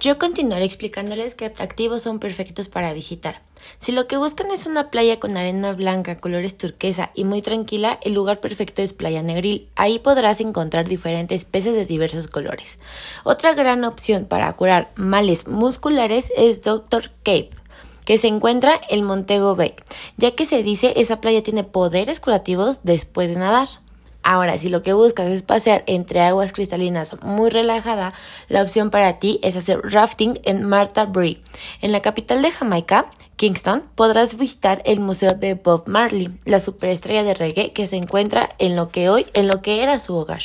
Yo continuaré explicándoles qué atractivos son perfectos para visitar. Si lo que buscan es una playa con arena blanca, colores turquesa y muy tranquila, el lugar perfecto es Playa Negril. Ahí podrás encontrar diferentes peces de diversos colores. Otra gran opción para curar males musculares es Dr. Cape que se encuentra en Montego Bay, ya que se dice esa playa tiene poderes curativos después de nadar. Ahora, si lo que buscas es pasear entre aguas cristalinas muy relajada, la opción para ti es hacer rafting en Martha Bree. En la capital de Jamaica, Kingston, podrás visitar el museo de Bob Marley, la superestrella de reggae que se encuentra en lo que hoy en lo que era su hogar.